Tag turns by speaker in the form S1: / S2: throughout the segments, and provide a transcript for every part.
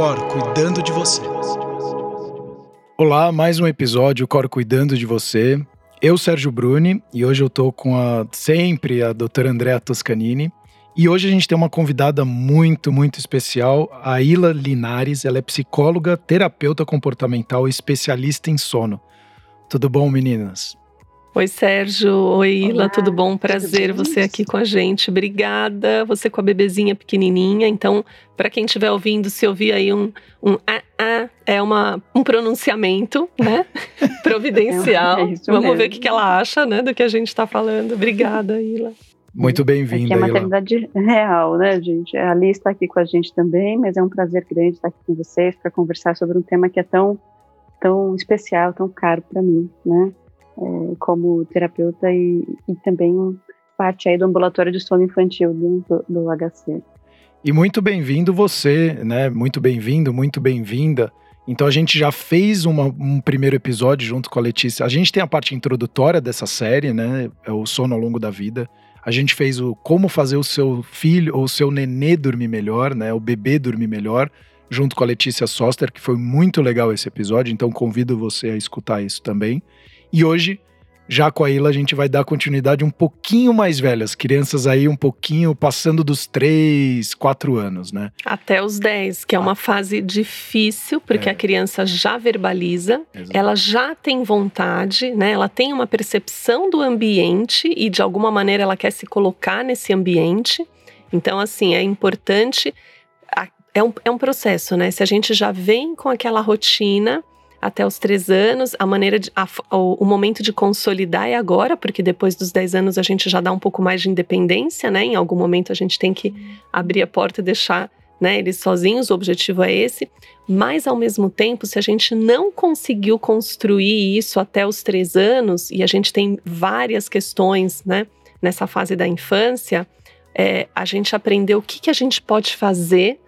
S1: Cor cuidando de você.
S2: Olá, mais um episódio Cor cuidando de você. Eu, Sérgio Bruni, e hoje eu tô com a sempre a doutora Andrea Toscanini. E hoje a gente tem uma convidada muito, muito especial, a Ila Linares. Ela é psicóloga, terapeuta comportamental e especialista em sono. Tudo bom, meninas?
S3: Oi, Sérgio. Oi, Ila, tudo bom? Prazer você aqui com a gente. Obrigada. Você com a bebezinha pequenininha. Então, para quem estiver ouvindo, se ouvir aí um, um ah, ah, é uma, um pronunciamento, né? Providencial. É, Vamos mesmo. ver o que, que ela acha, né, do que a gente está falando. Obrigada, Ila.
S2: Muito bem-vinda.
S4: É, é maternidade real, né, gente? A Alice está aqui com a gente também, mas é um prazer grande estar aqui com vocês para conversar sobre um tema que é tão, tão especial, tão caro para mim, né? É, como terapeuta e, e, também parte aí do ambulatório de sono infantil do, do, do HC.
S2: E muito bem-vindo você, né? Muito bem-vindo, muito bem-vinda. Então a gente já fez uma, um primeiro episódio junto com a Letícia. A gente tem a parte introdutória dessa série, né? É o sono ao longo da vida. A gente fez o como fazer o seu filho ou o seu nenê dormir melhor, né? O bebê dormir melhor, junto com a Letícia Soster, que foi muito legal esse episódio. Então convido você a escutar isso também. E hoje, já com a Ilha, a gente vai dar continuidade um pouquinho mais velhas, crianças aí um pouquinho passando dos 3, 4 anos, né?
S3: Até os 10, que é uma ah. fase difícil, porque é. a criança já verbaliza, Exato. ela já tem vontade, né? Ela tem uma percepção do ambiente e de alguma maneira ela quer se colocar nesse ambiente. Então, assim, é importante. É um, é um processo, né? Se a gente já vem com aquela rotina, até os três anos. A maneira de, a, o, o, momento de consolidar é agora, porque depois dos dez anos a gente já dá um pouco mais de independência, né? Em algum momento a gente tem que abrir a porta e deixar né, eles sozinhos, o objetivo é esse. Mas ao mesmo tempo, se a gente não conseguiu construir isso até os três anos, e a gente tem várias questões, né, nessa fase da infância, é, a gente aprendeu o que, que a gente pode fazer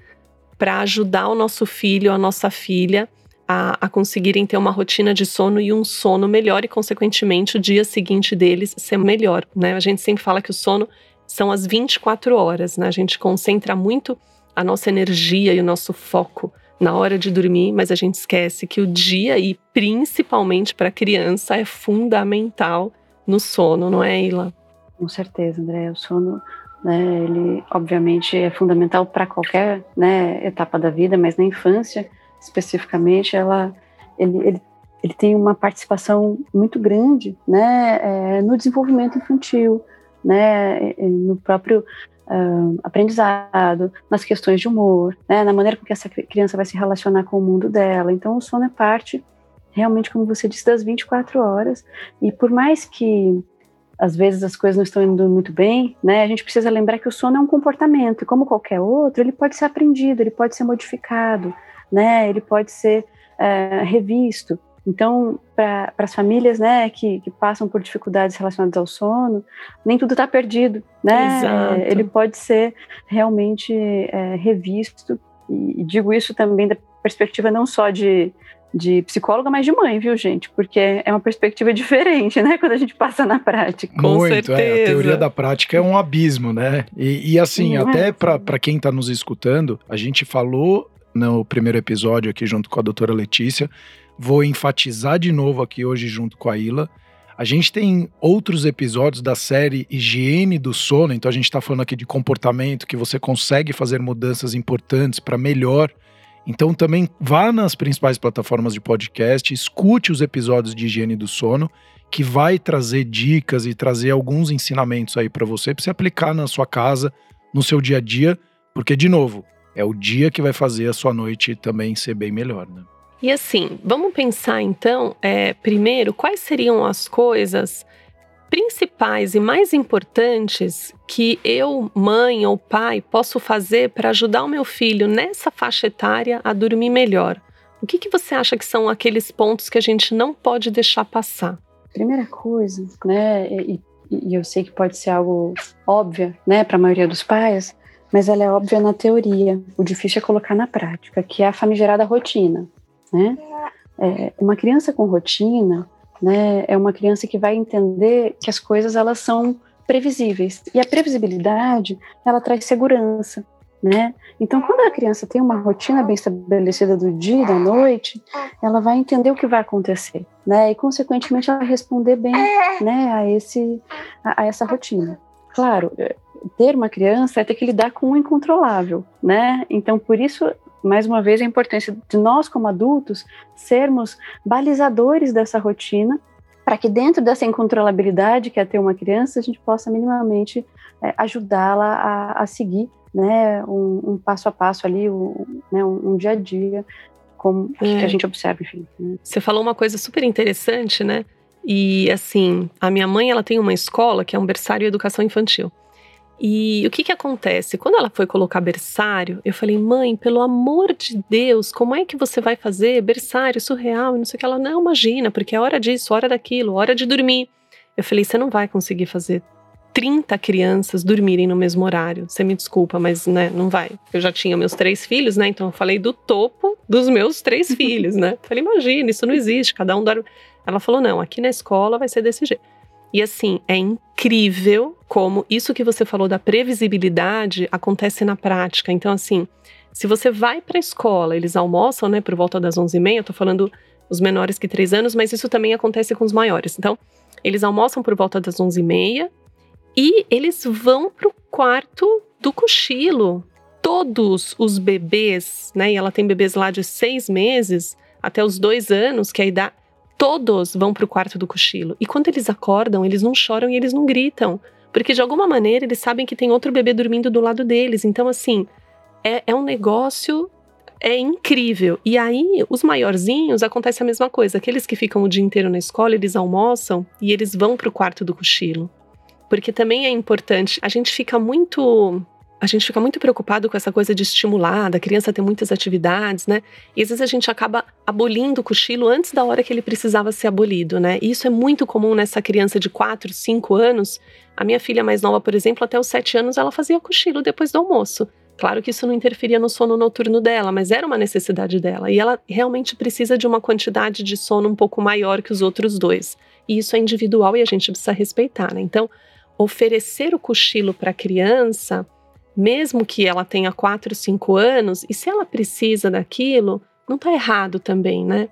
S3: para ajudar o nosso filho, a nossa filha a, a, conseguirem ter uma rotina de sono e um sono melhor e, consequentemente, o dia seguinte deles ser melhor. Né? A gente sempre fala que o sono são as 24 horas, né? A gente concentra muito a nossa energia e o nosso foco na hora de dormir, mas a gente esquece que o dia, e principalmente para criança, é fundamental no sono, não é, Ila?
S4: Com certeza, André. O sono, né, ele obviamente é fundamental para qualquer né, etapa da vida, mas na infância especificamente, ela, ele, ele, ele tem uma participação muito grande né, é, no desenvolvimento infantil, né, no próprio uh, aprendizado, nas questões de humor, né, na maneira com que essa criança vai se relacionar com o mundo dela. Então, o sono é parte, realmente, como você disse, das 24 horas. E por mais que às vezes as coisas não estão indo muito bem, né? A gente precisa lembrar que o sono é um comportamento e como qualquer outro, ele pode ser aprendido, ele pode ser modificado, né? Ele pode ser é, revisto. Então, para as famílias, né, que, que, passam por dificuldades relacionadas ao sono, nem tudo está perdido, né?
S3: Exato.
S4: Ele pode ser realmente é, revisto. E, e digo isso também da perspectiva não só de, de psicóloga, mas de mãe, viu, gente? Porque é uma perspectiva diferente, né? Quando a gente passa na prática.
S2: Com Muito, certeza. É, a teoria da prática é um abismo, né? E, e assim, Sim, até é. para quem está nos escutando, a gente falou no primeiro episódio aqui junto com a doutora Letícia. Vou enfatizar de novo aqui hoje junto com a Ila. A gente tem outros episódios da série Higiene do Sono, então a gente está falando aqui de comportamento, que você consegue fazer mudanças importantes para melhor. Então também vá nas principais plataformas de podcast, escute os episódios de Higiene do Sono, que vai trazer dicas e trazer alguns ensinamentos aí para você, para você aplicar na sua casa, no seu dia a dia, porque, de novo, é o dia que vai fazer a sua noite também ser bem melhor, né?
S3: E assim, vamos pensar então, é, primeiro, quais seriam as coisas principais e mais importantes que eu, mãe ou pai, posso fazer para ajudar o meu filho nessa faixa etária a dormir melhor? O que, que você acha que são aqueles pontos que a gente não pode deixar passar?
S4: Primeira coisa, né, e, e eu sei que pode ser algo óbvio, né, para a maioria dos pais, mas ela é óbvia na teoria. O difícil é colocar na prática, que é a famigerada rotina, né? É, uma criança com rotina, né, é uma criança que vai entender que as coisas elas são previsíveis. E a previsibilidade, ela traz segurança, né? Então, quando a criança tem uma rotina bem estabelecida do dia e da noite, ela vai entender o que vai acontecer, né? E, consequentemente, ela responder bem, né, a, esse, a, a essa rotina. Claro, é, ter uma criança é ter que lidar com o incontrolável, né? Então, por isso, mais uma vez, a importância de nós, como adultos, sermos balizadores dessa rotina, para que dentro dessa incontrolabilidade que é ter uma criança, a gente possa minimamente é, ajudá-la a, a, seguir né, um, um, passo a passo ali, um, né, um, um dia a dia, como é. que a gente observa, enfim.
S3: Né? Você falou uma coisa super interessante, né? E assim, a minha mãe ela tem uma escola que é um berçário de educação infantil. E o que que acontece? Quando ela foi colocar berçário, eu falei, mãe, pelo amor de Deus, como é que você vai fazer berçário surreal e não sei o que? Ela, não, imagina, porque é hora disso, hora daquilo, hora de dormir. Eu falei, você não vai conseguir fazer 30 crianças dormirem no mesmo horário. Você me desculpa, mas né, não vai. Eu já tinha meus três filhos, né? Então eu falei do topo dos meus três filhos, né? Falei, imagina, isso não existe, cada um dorme. Ela falou, não, aqui na escola vai ser desse jeito. E assim, é incrível como isso que você falou da previsibilidade acontece na prática. Então, assim, se você vai para a escola, eles almoçam, né, por volta das 11h30, eu tô falando os menores que 3 anos, mas isso também acontece com os maiores. Então, eles almoçam por volta das 11h30 e eles vão pro quarto do cochilo. Todos os bebês, né, e ela tem bebês lá de seis meses até os dois anos, que é a idade todos vão para o quarto do cochilo. E quando eles acordam, eles não choram e eles não gritam. Porque de alguma maneira eles sabem que tem outro bebê dormindo do lado deles. Então, assim, é, é um negócio. É incrível. E aí, os maiorzinhos, acontece a mesma coisa. Aqueles que ficam o dia inteiro na escola, eles almoçam e eles vão para o quarto do cochilo. Porque também é importante. A gente fica muito a gente fica muito preocupado com essa coisa de estimular, da criança ter muitas atividades, né? E às vezes a gente acaba abolindo o cochilo antes da hora que ele precisava ser abolido, né? E isso é muito comum nessa criança de 4, 5 anos. A minha filha mais nova, por exemplo, até os 7 anos, ela fazia cochilo depois do almoço. Claro que isso não interferia no sono noturno dela, mas era uma necessidade dela. E ela realmente precisa de uma quantidade de sono um pouco maior que os outros dois. E isso é individual e a gente precisa respeitar, né? Então, oferecer o cochilo para a criança mesmo que ela tenha 4, 5 anos, e se ela precisa daquilo, não está errado também, né?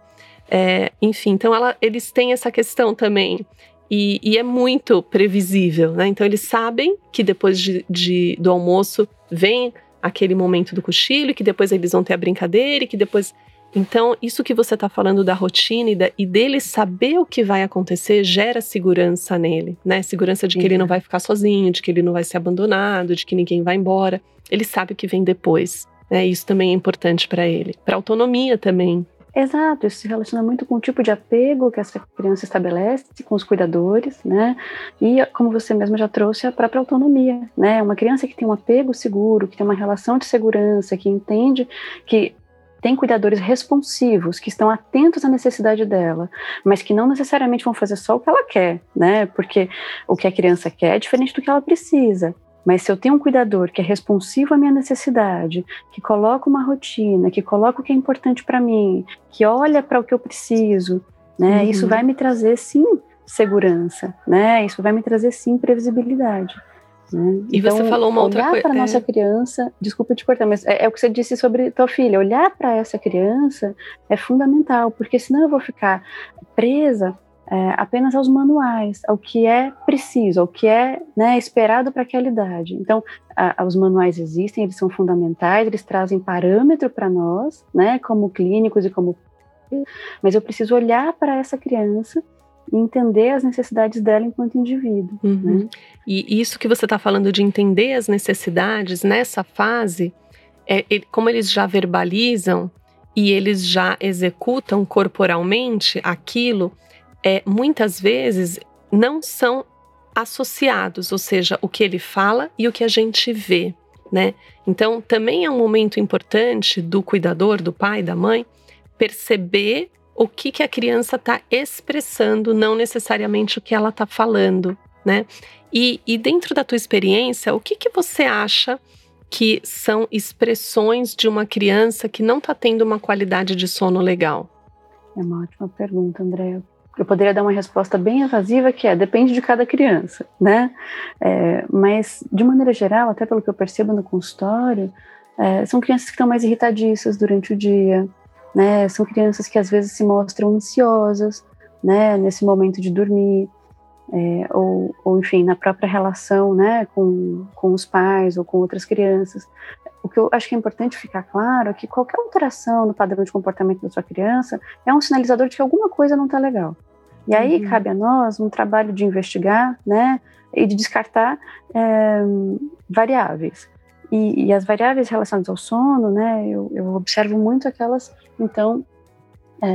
S3: É, enfim, então ela, eles têm essa questão também. E, e, é muito previsível, né? Então eles sabem que depois de, de, do almoço vem aquele momento do cochilo, que depois eles vão ter a brincadeira, e que depois então, isso que você está falando da rotina e, da, e, dele saber o que vai acontecer gera segurança nele, né? Segurança de que ele não vai ficar sozinho, de que ele não vai ser abandonado, de que ninguém vai embora. Ele sabe o que vem depois. Né? Isso também é importante para ele. Para autonomia também.
S4: Exato, isso se relaciona muito com o tipo de apego que essa criança estabelece com os cuidadores, né? E como você mesmo já trouxe, a própria autonomia, né? Uma criança que tem um apego seguro, que tem uma relação de segurança, que entende que tem cuidadores responsivos que estão atentos à necessidade dela, mas que não necessariamente vão fazer só o que ela quer, né? Porque o que a criança quer é diferente do que ela precisa. Mas se eu tenho um cuidador que é responsivo à minha necessidade, que coloca uma rotina, que coloca o que é importante para mim, que olha para o que eu preciso, né? Uhum. Isso vai me trazer sim segurança, né? Isso vai me trazer sim previsibilidade. Né? E
S3: então, você falou uma outra
S4: coisa. Olhar para é... nossa criança, desculpa te cortar, mas é, é, o que você disse sobre tua filha. Olhar para essa criança é fundamental, porque senão eu vou ficar presa é, apenas aos manuais, ao que é preciso, ao que é né, esperado para aquela idade. Então, a, os manuais existem, eles são fundamentais, eles trazem parâmetro para nós, né, como clínicos e como. Mas eu preciso olhar para essa criança e entender as necessidades dela enquanto indivíduo. Uhum. Né?
S3: E isso que você está falando de entender as necessidades nessa fase, é, como eles já verbalizam e eles já executam corporalmente aquilo, é, muitas vezes não são associados, ou seja, o que ele fala e o que a gente vê. Né? Então, também é um momento importante do cuidador, do pai, da mãe, perceber o que, que a criança está expressando, não necessariamente o que ela está falando, né? E, e, dentro da tua experiência, o que, que você acha que são expressões de uma criança que não está tendo uma qualidade de sono legal?
S4: É uma ótima pergunta, Andréa. Eu poderia dar uma resposta bem evasiva, que é depende de cada criança, né? É, mas, de maneira geral, até pelo que eu percebo no consultório, é, são crianças que estão mais irritadiças durante o dia, né? São crianças que às vezes se mostram ansiosas, né? Nesse momento de dormir, é, ou, ou, enfim, na própria relação, né? Com, com os pais ou com outras crianças. O que eu acho que é importante ficar claro é que qualquer alteração no padrão de comportamento da sua criança é um sinalizador de que alguma coisa não está legal. E aí uhum. cabe a nós um trabalho de investigar, né? E de descartar é, variáveis. E, e, as variáveis relacionadas ao sono, né, eu, eu observo muito aquelas, então, é,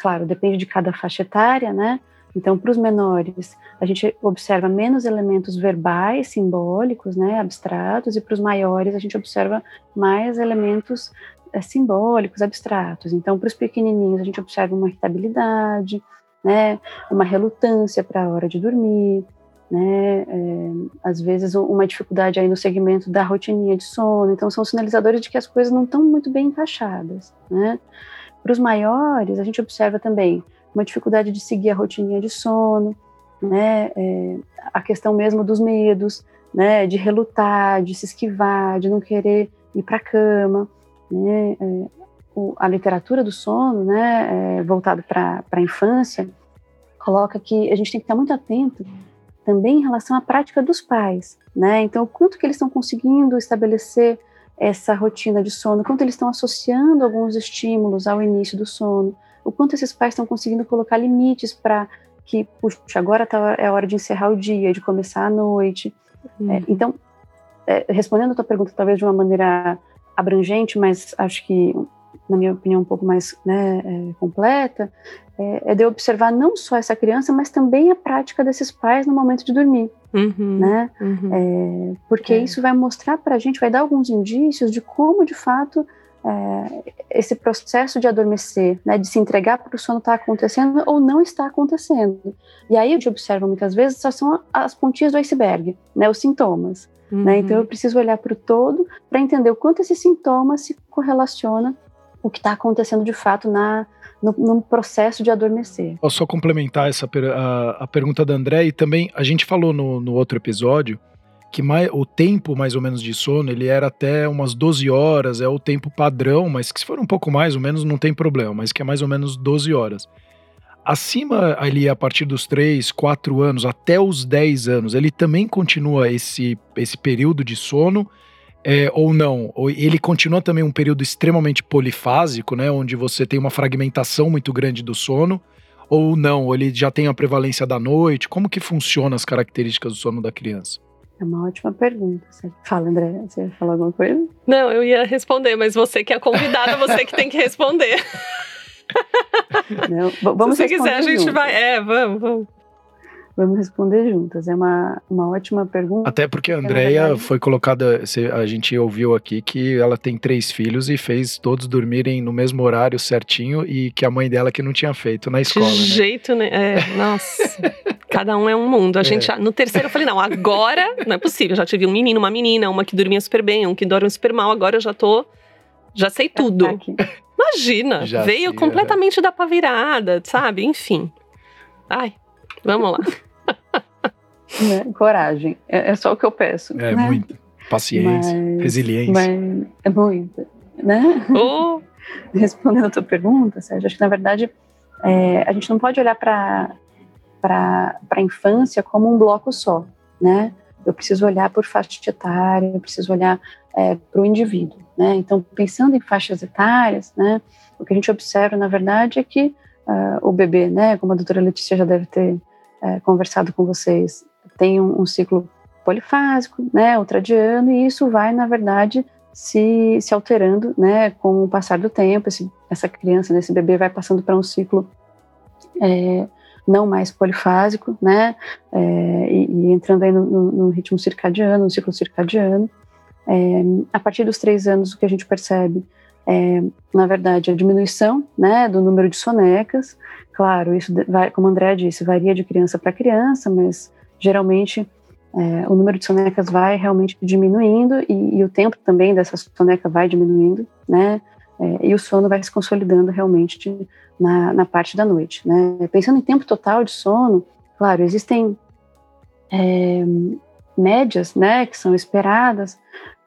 S4: claro, depende de cada faixa etária, né, então, para os menores, a gente observa menos elementos verbais, simbólicos, né, abstratos, e para os maiores, a gente observa mais elementos é, simbólicos, abstratos. Então, para os pequenininhos, a gente observa uma irritabilidade, né, uma relutância para a hora de dormir, né? É, às vezes uma dificuldade aí no segmento da rotininha de sono. Então são sinalizadores de que as coisas não estão muito bem encaixadas, né? Para os maiores, a gente observa também uma dificuldade de seguir a rotininha de sono, né? É, a questão mesmo dos medos, né? De relutar, de se esquivar, de não querer ir para a cama, né? É, o, a literatura do sono, né? É, voltado para a infância, coloca que a gente tem que estar muito atento também em relação à prática dos pais, né? Então, o quanto que eles estão conseguindo estabelecer essa rotina de sono, quanto eles estão associando alguns estímulos ao início do sono, o quanto esses pais estão conseguindo colocar limites para que, puxa, agora tá, é a hora de encerrar o dia, de começar a noite. Uhum. É, então, é, respondendo a tua pergunta, talvez de uma maneira abrangente, mas acho que na minha opinião, um pouco mais né, é, completa, é, é, de observar não só essa criança, mas também a prática desses pais no momento de dormir. Uhum, né? Uhum. É, porque é. isso vai mostrar para a gente, vai dar alguns indícios de como, de fato, é, esse processo de adormecer, né, de se entregar para o sono está acontecendo ou não está acontecendo. E aí a gente observa muitas vezes só são as pontinhas do iceberg, né, os sintomas. Uhum. Né? Então eu preciso olhar para o todo para entender o quanto esse sintoma se correlaciona o que está acontecendo de fato na, no, no, processo de adormecer.
S2: Só complementar essa a, a, pergunta da André e também a gente falou no, no outro episódio que mais, o tempo mais ou menos de sono ele era até umas 12 horas, é o tempo padrão, mas que se for um pouco mais ou menos não tem problema, mas que é mais ou menos 12 horas. Acima ali a partir dos 3, 4 anos até os 10 anos, ele também continua esse, esse período de sono é, ou não? Ou ele continua também um período extremamente polifásico, né? Onde você tem uma fragmentação muito grande do sono, ou não? Ou ele já tem a prevalência da noite? Como que funciona as características do sono da criança?
S4: É uma ótima pergunta. Fala, André, você ia falar alguma coisa?
S3: Não, eu ia responder, mas você que é convidada, você que tem que responder.
S4: Não, vamos
S3: Se você quiser, a gente vai. É, vamos, vamos.
S4: Vamos responder juntas. É uma, uma ótima pergunta.
S2: Até porque a Andrea verdade... foi colocada, a gente ouviu aqui que ela tem três filhos e fez todos dormirem no mesmo horário certinho e que a mãe dela que não tinha feito na escola. De
S3: né? jeito, né? É, nossa. Cada um é um mundo. A gente, é. no terceiro eu falei, não, agora não é possível. Já tive um menino, uma menina, uma que dormia super bem, um que dorme super mal. Agora eu já tô, já sei tudo. Imagina, já veio sei, completamente é. da pá virada, sabe? Enfim. Ai, Vamos lá.
S4: Né? Coragem. É, é, só o que eu peço.
S2: É né? muito. Paciência, mas, resiliência.
S4: Mas é muita. Né?
S3: Oh.
S4: Respondendo a tua pergunta, Sérgio, acho que na verdade é, a gente não pode olhar para a infância como um bloco só, né? Eu preciso olhar por faixa etária, eu preciso olhar é, para o indivíduo, né? Então, pensando em faixas etárias, né? O que a gente observa, na verdade, é que uh, o bebê, né? Como a doutora Letícia já deve ter é, conversado com vocês, tem um, um, ciclo polifásico, né, ultradiano, e isso vai, na verdade, se, se alterando, né, com o passar do tempo, esse, essa criança, né, esse bebê vai passando para um ciclo é, não mais polifásico, né, é, e, e, entrando aí no, no, no, ritmo circadiano, no ciclo circadiano. É, a partir dos três anos, o que a gente percebe é, na verdade, a diminuição né, do número de sonecas. Claro, isso, vai, como o André disse, varia de criança para criança, mas geralmente é, o número de sonecas vai realmente diminuindo e, e, o tempo também dessa soneca vai diminuindo, né? É, e o sono vai se consolidando realmente de, na, na, parte da noite, né? Pensando em tempo total de sono, claro, existem é, médias, né, que são esperadas,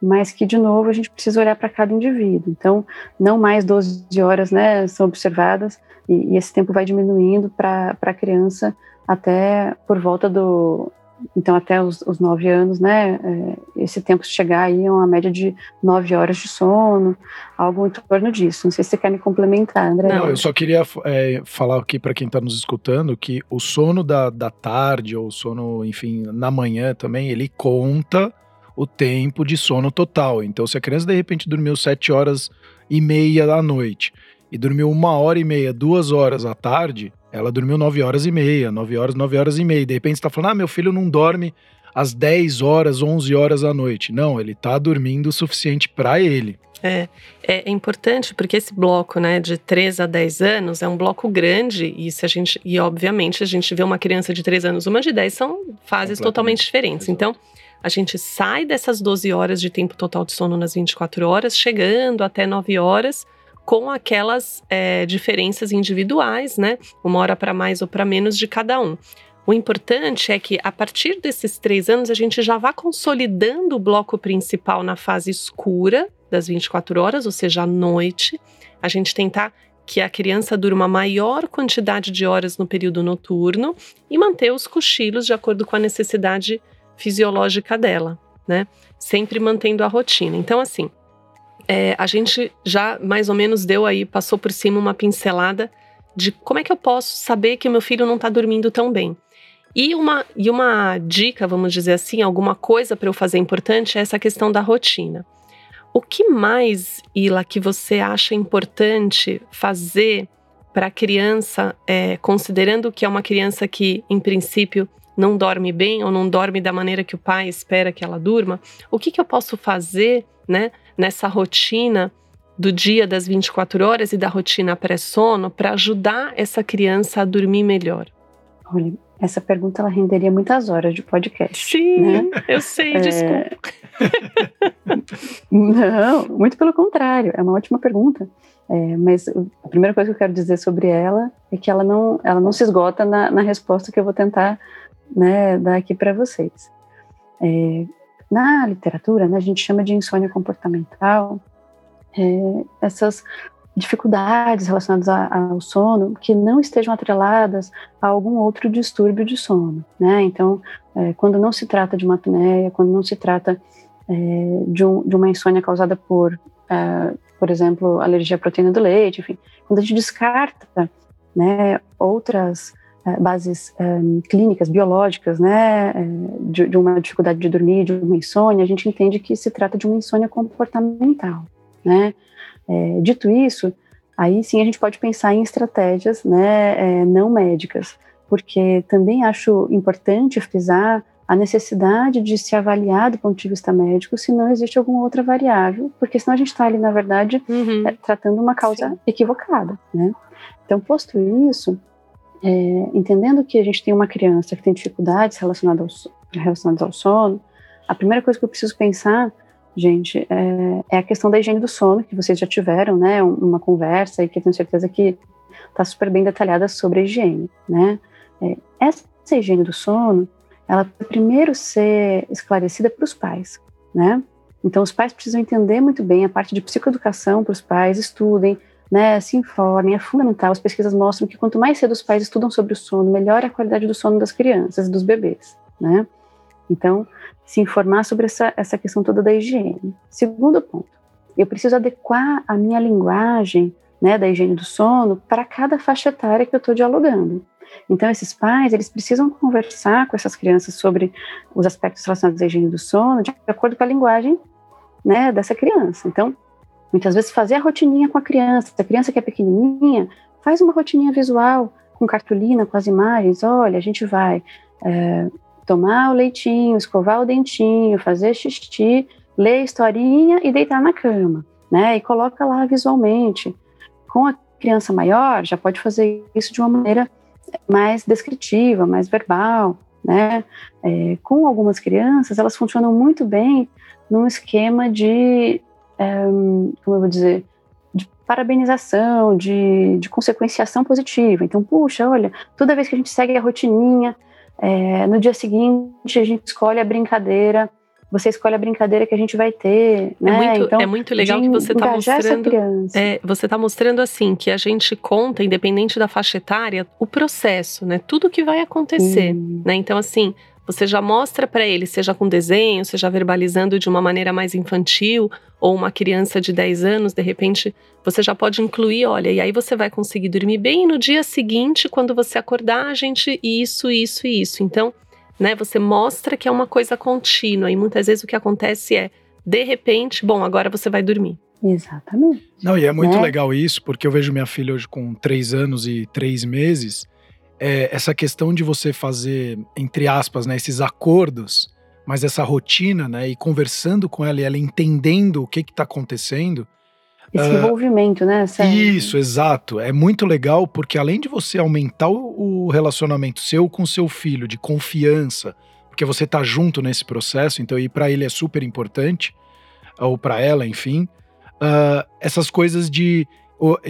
S4: mas que, de novo, a gente precisa olhar para cada indivíduo. Então, não mais 12 horas né, são observadas, e, e esse tempo vai diminuindo para a criança até por volta do. Então, até os, os nove anos, né? É, esse tempo chegar aí a uma média de nove horas de sono, algo em torno disso. Não sei se você quer me complementar, André.
S2: Não, eu só queria é, falar aqui para quem está nos escutando que o sono da, da tarde, ou sono, enfim, na manhã também, ele conta o tempo de sono total. Então, se a criança de repente dormiu sete horas e meia da noite e dormiu uma hora e meia, duas horas à tarde, ela dormiu nove horas e meia, nove horas, nove horas e meia. De repente você tá falando, ah, meu filho não dorme às 10 horas, 11 horas da noite. Não, ele tá dormindo o suficiente para ele.
S3: É, é importante porque esse bloco, né, de 3 a 10 anos é um bloco grande e se a gente e obviamente a gente vê uma criança de 3 anos, uma de 10 são fases totalmente diferentes. Então, a gente sai dessas 12 horas de tempo total de sono nas 24 horas, chegando até 9 horas, com aquelas é, diferenças individuais, né? Uma hora para mais ou para menos de cada um. O importante é que a partir desses três anos a gente já vá consolidando o bloco principal na fase escura das 24 horas, ou seja, à noite. A gente tentar que a criança durma maior quantidade de horas no período noturno e manter os cochilos de acordo com a necessidade fisiológica dela, né? Sempre mantendo a rotina. Então, assim, é, a gente já mais ou menos deu aí, passou por cima uma pincelada de como é que eu posso saber que meu filho não está dormindo tão bem. E uma, e uma dica, vamos dizer assim, alguma coisa para eu fazer importante é essa questão da rotina. O que mais, Ila, que você acha importante fazer para a criança, é, considerando que é uma criança que, em princípio, não dorme bem ou não dorme da maneira que o pai espera que ela durma, o que, que eu posso fazer né, nessa rotina do dia das 24 horas e da rotina pré-sono para ajudar essa criança a dormir melhor?
S4: Olha, essa pergunta ela renderia muitas horas de podcast.
S3: Sim, né? eu sei, é... desculpa.
S4: não, muito pelo contrário, é uma ótima pergunta. É, mas a primeira coisa que eu quero dizer sobre ela é que ela não, ela não se esgota na, na resposta que eu vou tentar né, dar aqui para vocês. É, na literatura, né, a gente chama de insônia comportamental é, essas dificuldades relacionadas ao sono que não estejam atreladas a algum outro distúrbio de sono, né? Então, é, quando não se trata de uma apneia, quando não se trata é, de, um, de, uma insônia causada por, é, por exemplo, alergia à proteína do leite, enfim, quando a gente descarta, né, outras bases um, é, clínicas, biológicas, né, é, de, de, uma dificuldade de dormir, de uma insônia, a gente entende que se trata de uma insônia comportamental, né. É, dito isso, aí sim a gente pode pensar em estratégias, né, é, não médicas, porque também acho importante frisar a necessidade de se avaliar do ponto de vista médico se não existe alguma outra variável, porque senão a gente está ali, na verdade, uhum. tratando uma causa sim. equivocada, né. Então, posto isso, é, entendendo que a gente tem uma criança que tem dificuldades relacionadas ao, relacionadas ao sono, a primeira coisa que eu preciso pensar, gente, é, é, a questão da higiene do sono, que vocês já tiveram, né, uma conversa e que eu tenho certeza que está super bem detalhada sobre a higiene, né. É, essa higiene do sono, ela primeiro ser esclarecida para os pais, né. Então, os pais precisam entender muito bem a parte de psicoeducação para os pais, estudem, né, se informem, é fundamental. As pesquisas mostram que quanto mais cedo os pais estudam sobre o sono, melhor é a qualidade do sono das crianças dos bebês, né? Então, se informar sobre essa, essa questão toda da higiene. Segundo ponto, eu preciso adequar a minha linguagem, né, da higiene do sono para cada faixa etária que eu estou dialogando. Então, esses pais, eles precisam conversar com essas crianças sobre os aspectos relacionados à higiene do sono de acordo com a linguagem, né, dessa criança. Então, Muitas vezes fazer a rotininha com a criança. Se a criança que é pequenininha, faz uma rotininha visual com cartolina, com as imagens. Olha, a gente vai é, tomar o leitinho, escovar o dentinho, fazer xixi, ler historinha e deitar na cama, né? E coloca lá visualmente. Com a criança maior, já pode fazer isso de uma maneira mais descritiva, mais verbal, né? É, com algumas crianças, elas funcionam muito bem num esquema de é, como eu vou dizer, de parabenização, de, de consequenciação positiva. Então, puxa, olha, toda vez que a gente segue a rotininha, é, no dia seguinte a gente escolhe a brincadeira você escolhe a brincadeira que a gente vai ter, né?
S3: É muito, então, é muito legal que você está mostrando. É, você está mostrando assim que a gente conta, independente da faixa etária, o processo, né? Tudo que vai acontecer, hum. né? Então assim, você já mostra para ele, seja com desenho, seja verbalizando de uma maneira mais infantil, ou uma criança de 10 anos, de repente, você já pode incluir, olha, e aí você vai conseguir dormir bem no dia seguinte, quando você acordar, a gente isso, isso e isso. Então, né? Você mostra que é uma coisa contínua e muitas vezes o que acontece é, de repente, bom, agora você vai dormir.
S4: Exatamente.
S2: Não, e é muito né? legal isso, porque eu vejo minha filha hoje com três anos e três meses. É, essa questão de você fazer, entre aspas, né, esses acordos, mas essa rotina, né, e conversando com ela e ela entendendo o que está acontecendo,
S4: esse uh, envolvimento, né?
S2: Sérgio? Isso, exato. É muito legal porque além de você aumentar o, relacionamento seu com seu filho, de confiança, porque você tá junto nesse processo, então e para ele é super importante, ou para ela, enfim, uh, essas coisas de,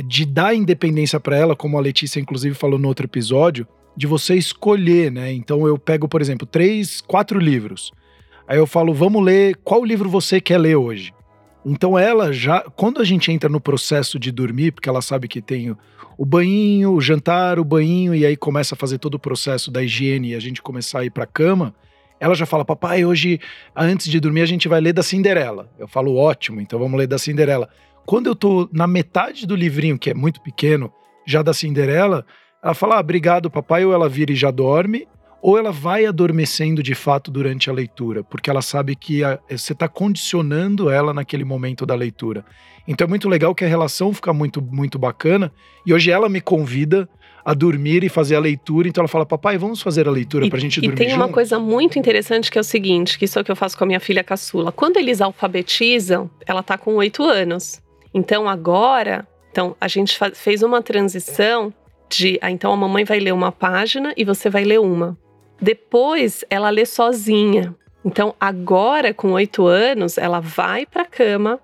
S2: de dar independência para ela, como a Letícia inclusive falou no outro episódio, de você escolher, né? Então eu pego, por exemplo, três, quatro livros. Aí eu falo, vamos ler, qual livro você quer ler hoje? Então ela já, quando a gente entra no processo de dormir, porque ela sabe que tem o banho, o jantar, o banho, e aí começa a fazer todo o processo da higiene e a gente começar a ir para cama, ela já fala: Papai, hoje, antes de dormir, a gente vai ler da Cinderela. Eu falo: Ótimo, então vamos ler da Cinderela. Quando eu tô na metade do livrinho, que é muito pequeno, já da Cinderela, ela fala: ah, Obrigado, papai, ou ela vira e já dorme, ou ela vai adormecendo de fato durante a leitura, porque ela sabe que a, você está condicionando ela naquele momento da leitura. Então é muito legal que a relação fica muito, muito bacana. E hoje ela me convida a dormir e fazer a leitura. Então ela fala, papai, vamos fazer a leitura para a gente dormir
S3: E tem
S2: junto?
S3: uma coisa muito interessante que é o seguinte, que isso é o que eu faço com a minha filha caçula. Quando eles alfabetizam, ela está com oito anos. Então agora, então a gente fez uma transição de, ah, então a mamãe vai ler uma página e você vai ler uma. Depois ela lê sozinha. Então agora, com oito anos, ela vai para a cama.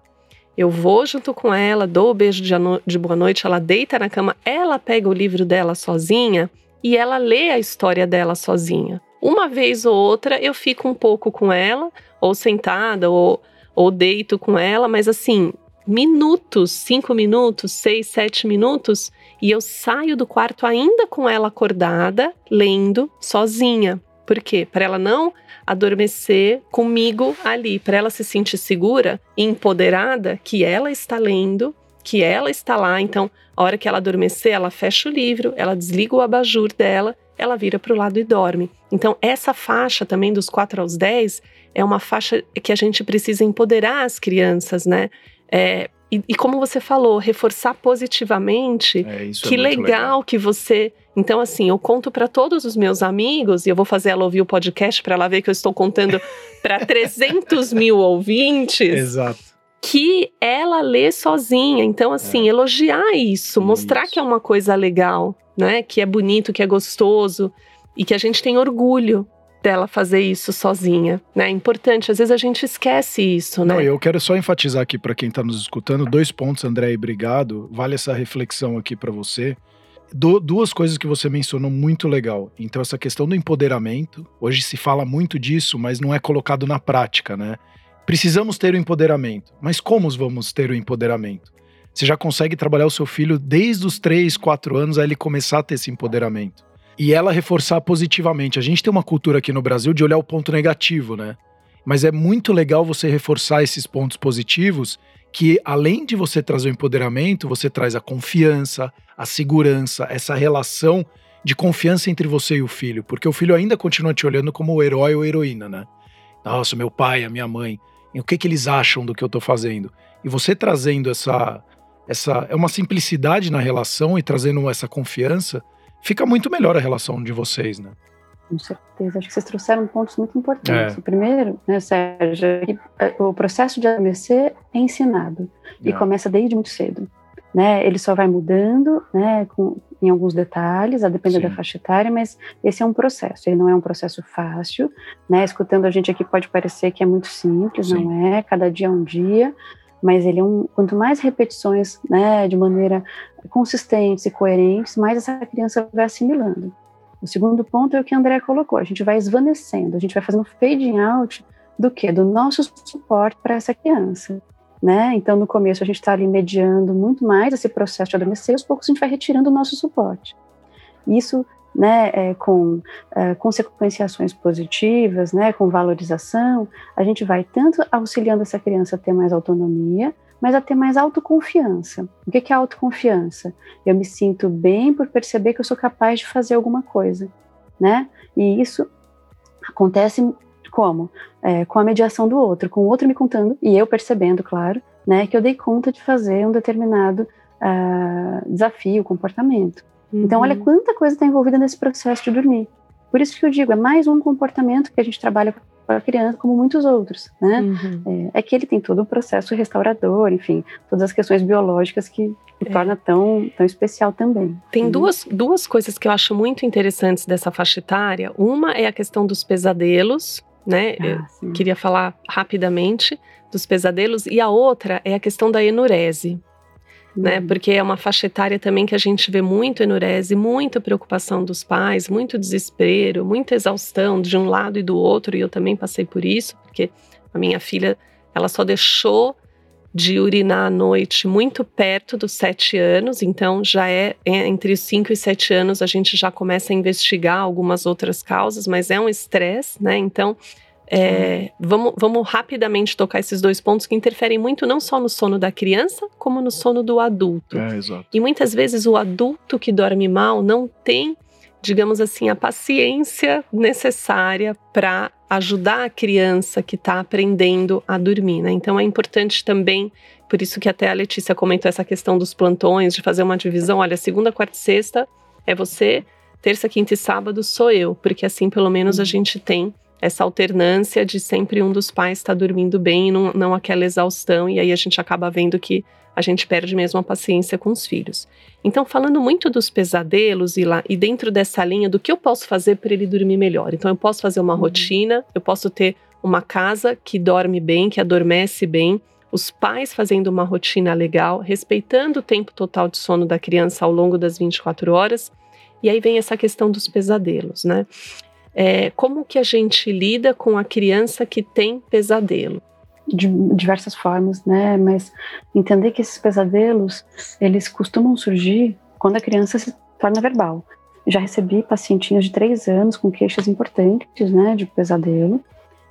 S3: Eu vou junto com ela, dou o beijo de, de boa noite, ela deita na cama, ela pega o livro dela sozinha e ela lê a história dela sozinha. Uma vez ou outra eu fico um pouco com ela, ou sentada, ou, ou deito com ela, mas assim, minutos, cinco minutos, seis, sete minutos, e eu saio do quarto ainda com ela acordada, lendo sozinha. Por quê? Para ela não adormecer comigo ali, para ela se sentir segura e empoderada que ela está lendo, que ela está lá. Então, a hora que ela adormecer, ela fecha o livro, ela desliga o abajur dela, ela vira para o lado e dorme. Então, essa faixa também dos 4 aos 10 é uma faixa que a gente precisa empoderar as crianças, né? É, e, e, como você falou, reforçar positivamente. É, que é legal, legal, que você. Então, assim, eu conto para todos os meus amigos, e eu vou fazer ela ouvir o podcast para ela ver que eu estou contando para 300 mil ouvintes.
S2: Exato.
S3: Que ela lê sozinha. Então, assim, é. elogiar isso, mostrar isso. que é uma coisa legal, né? Que é bonito, que é gostoso e que a gente tem orgulho dela fazer isso sozinha, né? É importante, às vezes a gente esquece isso, né?
S2: Não, eu quero só enfatizar aqui para quem está nos escutando dois pontos, André, e obrigado. Vale essa reflexão aqui para você. Du duas coisas que você mencionou muito legal. Então, essa questão do empoderamento, hoje se fala muito disso, mas não é colocado na prática, né? Precisamos ter o empoderamento, mas como vamos ter o empoderamento? Você já consegue trabalhar o seu filho desde os 3, 4 anos a ele começar a ter esse empoderamento e ela reforçar positivamente. A gente tem uma cultura aqui no Brasil de olhar o ponto negativo, né? Mas é muito legal você reforçar esses pontos positivos, que além de você trazer o empoderamento, você traz a confiança, a segurança, essa relação de confiança entre você e o filho, porque o filho ainda continua te olhando como o herói ou heroína, né? Nossa, meu pai, a minha mãe, o que que eles acham do que eu tô fazendo? E você trazendo essa essa é uma simplicidade na relação e trazendo essa confiança, fica muito melhor a relação de vocês, né?
S4: Com certeza. Acho que vocês trouxeram pontos muito importantes. É. O primeiro, né, Sérgio, é é, o processo de adormecer é ensinado é. e começa desde muito cedo. Né, ele só vai mudando, né, com, em alguns detalhes, a depender Sim. da faixa etária, mas esse é um processo. Ele não é um processo fácil, né? Escutando a gente aqui pode parecer que é muito simples, Sim. não é? Cada dia é um dia, mas ele é um, quanto mais repetições, né, de maneira consistentes e coerentes, mais essa criança vai assimilando. O segundo ponto é o que a André colocou, a gente vai esvanecendo, a gente vai fazendo fading out do que? Do nosso suporte para essa criança. Né? Então, no começo, a gente está ali mediando muito mais esse processo de adormecer, aos poucos a gente vai retirando o nosso suporte. Isso né, é, com é, consequenciações positivas, né, com valorização, a gente vai tanto auxiliando essa criança a ter mais autonomia, mas a ter mais autoconfiança. O que é autoconfiança? Eu me sinto bem por perceber que eu sou capaz de fazer alguma coisa, né? E isso acontece como? É, com a mediação do outro, com o outro me contando e eu percebendo, claro, né, que eu dei conta de fazer um determinado uh, desafio, comportamento. Uhum. Então, olha uhum. quanta coisa está envolvida nesse processo de dormir. Por isso que eu digo, é mais um comportamento que a gente trabalha com a criança, como muitos outros, né? Uhum. É, é, que ele tem todo o processo restaurador, enfim, todas as questões biológicas que, que é. torna tão, tão especial também.
S3: Tem uhum. duas, duas coisas que eu acho muito interessantes dessa faixa etária. Uma é a questão dos pesadelos, né? Ah, eu queria falar rapidamente dos pesadelos, e a outra é a questão da enurese. Né? Uhum. Porque é uma faixa etária também que a gente vê muito enurese, muita preocupação dos pais, muito desespero, muita exaustão de um lado e do outro, e eu também passei por isso, porque a minha filha, ela só deixou de urinar à noite muito perto dos sete anos, então já é, é entre cinco e sete anos a gente já começa a investigar algumas outras causas, mas é um estresse, né? Então é, vamos, vamos rapidamente tocar esses dois pontos que interferem muito não só no sono da criança, como no sono do adulto.
S2: É, exato.
S3: E muitas vezes o adulto que dorme mal não tem, digamos assim, a paciência necessária para ajudar a criança que está aprendendo a dormir. Né? Então é importante também, por isso que até a Letícia comentou essa questão dos plantões, de fazer uma divisão. Olha, segunda, quarta e sexta é você, terça, quinta e sábado sou eu, porque assim pelo menos a uhum. gente tem essa alternância de sempre um dos pais estar tá dormindo bem e não, não aquela exaustão, e aí a gente acaba vendo que a gente perde mesmo a paciência com os filhos. Então, falando muito dos pesadelos e lá e dentro dessa linha do que eu posso fazer para ele dormir melhor. Então, eu posso fazer uma uhum. rotina, eu posso ter uma casa que dorme bem, que adormece bem, os pais fazendo uma rotina legal, respeitando o tempo total de sono da criança ao longo das 24 horas. E aí vem essa questão dos pesadelos, né? É, como que a gente lida com a criança que tem pesadelo?
S4: De diversas formas, né? Mas entender que esses pesadelos, eles costumam surgir quando a criança se torna verbal. Já recebi pacientinhos de três anos com queixas importantes, né, de pesadelo.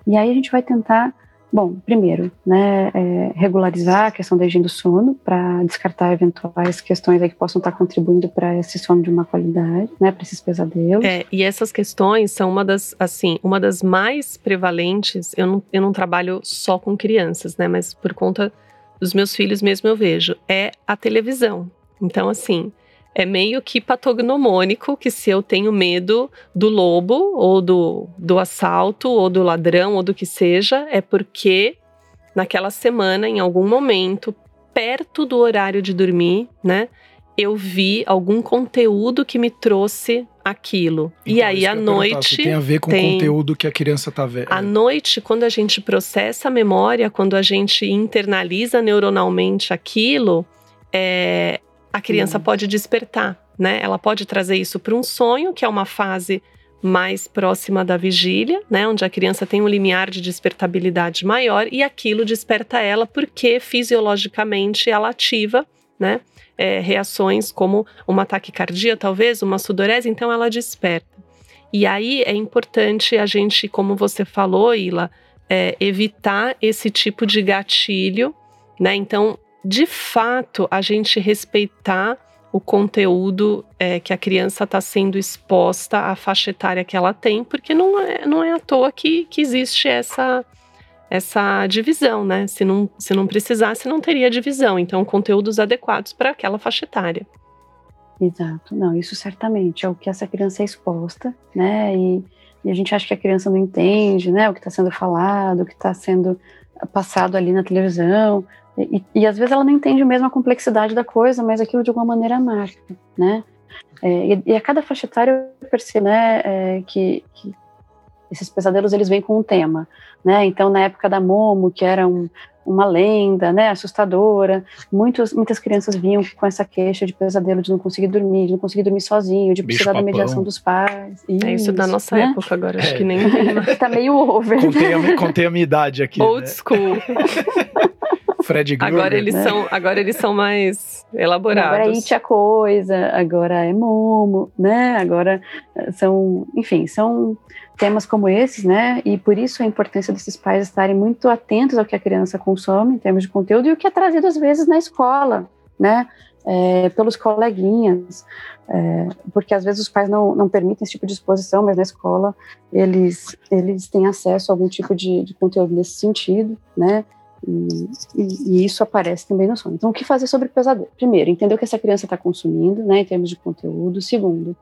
S4: E aí a gente vai tentar Bom, primeiro, né, é regularizar a questão da higiene do sono para descartar eventuais questões que possam estar contribuindo para esse sono de uma qualidade, né, para esses pesadelos.
S3: É, e essas questões são uma das, assim, uma das mais prevalentes. Eu não, eu não trabalho só com crianças, né, mas por conta dos meus filhos mesmo eu vejo, é a televisão. Então, assim, é meio que patognomônico que se eu tenho medo do lobo, ou do, do assalto, ou do ladrão, ou do que seja, é porque naquela semana, em algum momento, perto do horário de dormir, né? Eu vi algum conteúdo que me trouxe aquilo. Então, e aí, à noite.
S2: Tem a ver com tem, o conteúdo que a criança está vendo.
S3: À noite, quando a gente processa a memória, quando a gente internaliza neuronalmente aquilo, é, a criança uhum. pode despertar, né? Ela pode trazer isso para um sonho, que é uma fase mais próxima da vigília, né, onde a criança tem um limiar de despertabilidade maior e aquilo desperta ela porque fisiologicamente ela ativa, né, é, reações como uma taquicardia, talvez, uma sudorese, então ela desperta. E aí é importante a gente, como você falou, Ila, é, evitar esse tipo de gatilho, né? Então, de fato, a gente respeitar o conteúdo é, que a criança está sendo exposta à faixa etária que ela tem, porque não é, não é à toa que, que existe essa, essa divisão, né? Se não, se não precisasse, não teria divisão. Então, conteúdos adequados para aquela faixa etária.
S4: Exato. Não, isso certamente é o que essa criança é exposta, né? E, e a gente acha que a criança não entende, né? O que está sendo falado, o que está sendo passado ali na televisão. E, e, às vezes ela não entende mesmo a complexidade da coisa, mas aquilo de alguma maneira marca, né? É, e, e, a cada faixa etária eu percebo né, é, que, que, esses pesadelos eles vêm com um tema, né? Então, na época da Momo, que era um, uma lenda, né, assustadora, muitos, muitas crianças vinham com essa queixa de pesadelo de não conseguir dormir, de não conseguir dormir sozinho, de precisar da mediação dos pais.
S3: Isso, é isso da nossa né? época agora, acho é. que nem
S4: Tá meio over.
S2: Contei a, contei a minha idade aqui.
S3: Old
S2: né?
S3: school.
S2: Fred Gruber.
S3: Agora eles, né? são, agora eles são mais elaborados.
S4: Agora é It a Coisa, agora é Momo, né? Agora eh, são, enfim, são temas como esses, né? E por isso a importância desses pais estarem muito atentos ao que a criança consome em termos de conteúdo e o que é trazido às vezes na escola, né? É, pelos coleguinhas, é, porque às vezes os pais não, não permitem esse tipo de exposição, mas na escola eles, eles têm acesso a algum tipo de, de conteúdo nesse sentido, né? E, e, isso aparece também no sono. Então, o que fazer sobre o pesadelo? Primeiro, entender o que essa criança está consumindo, né, em termos de conteúdo. Segundo,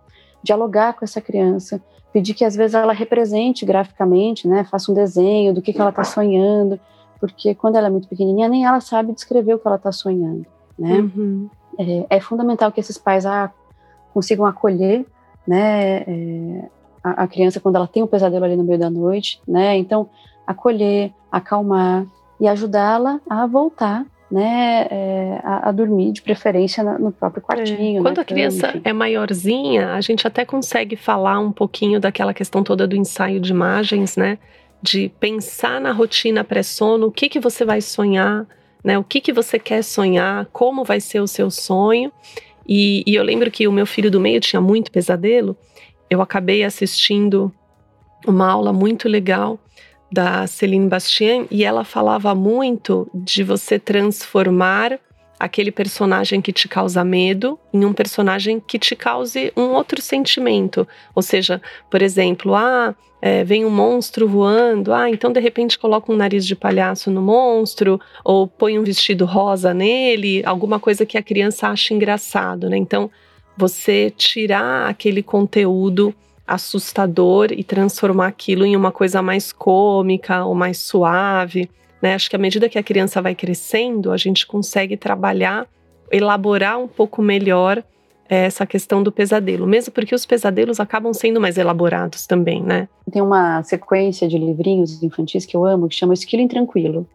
S4: dialogar com essa criança, pedir que às vezes ela represente graficamente, né, faça um desenho do que, que ela está sonhando, porque quando ela é muito pequenininha, nem ela sabe descrever o que ela está sonhando, né. Uhum. É, é, fundamental que esses pais ah, consigam acolher, né, é, a, a criança quando ela tem um pesadelo ali no meio da noite, né, então acolher, acalmar, e ajudá-la a voltar né, é, a, a, dormir, de preferência no próprio quartinho.
S3: É. Quando a criança enfim. é maiorzinha, a gente até consegue falar um pouquinho daquela questão toda do ensaio de imagens, né? De pensar na rotina pré-sono, o que, que você vai sonhar, né? O que, que você quer sonhar, como vai ser o seu sonho. E, e eu lembro que o meu filho do meio tinha muito pesadelo. Eu acabei assistindo uma aula muito legal da Celine Bastien e ela falava muito de você transformar aquele personagem que te causa medo em um personagem que te cause um outro sentimento. Ou seja, por exemplo, ah, é, vem um monstro voando, ah, então de repente coloca um nariz de palhaço no monstro, ou põe um vestido rosa nele, alguma coisa que a criança acha engraçado, né? Então, você tirar aquele conteúdo assustador e transformar aquilo em uma coisa mais cômica ou mais suave. Né? Acho que à medida que a criança vai crescendo, a gente consegue trabalhar, elaborar um pouco melhor é, essa questão do pesadelo, mesmo porque os pesadelos acabam sendo mais elaborados também, né?
S4: Tem uma sequência de livrinhos infantis que eu amo, que chama Esquilo Intranquilo,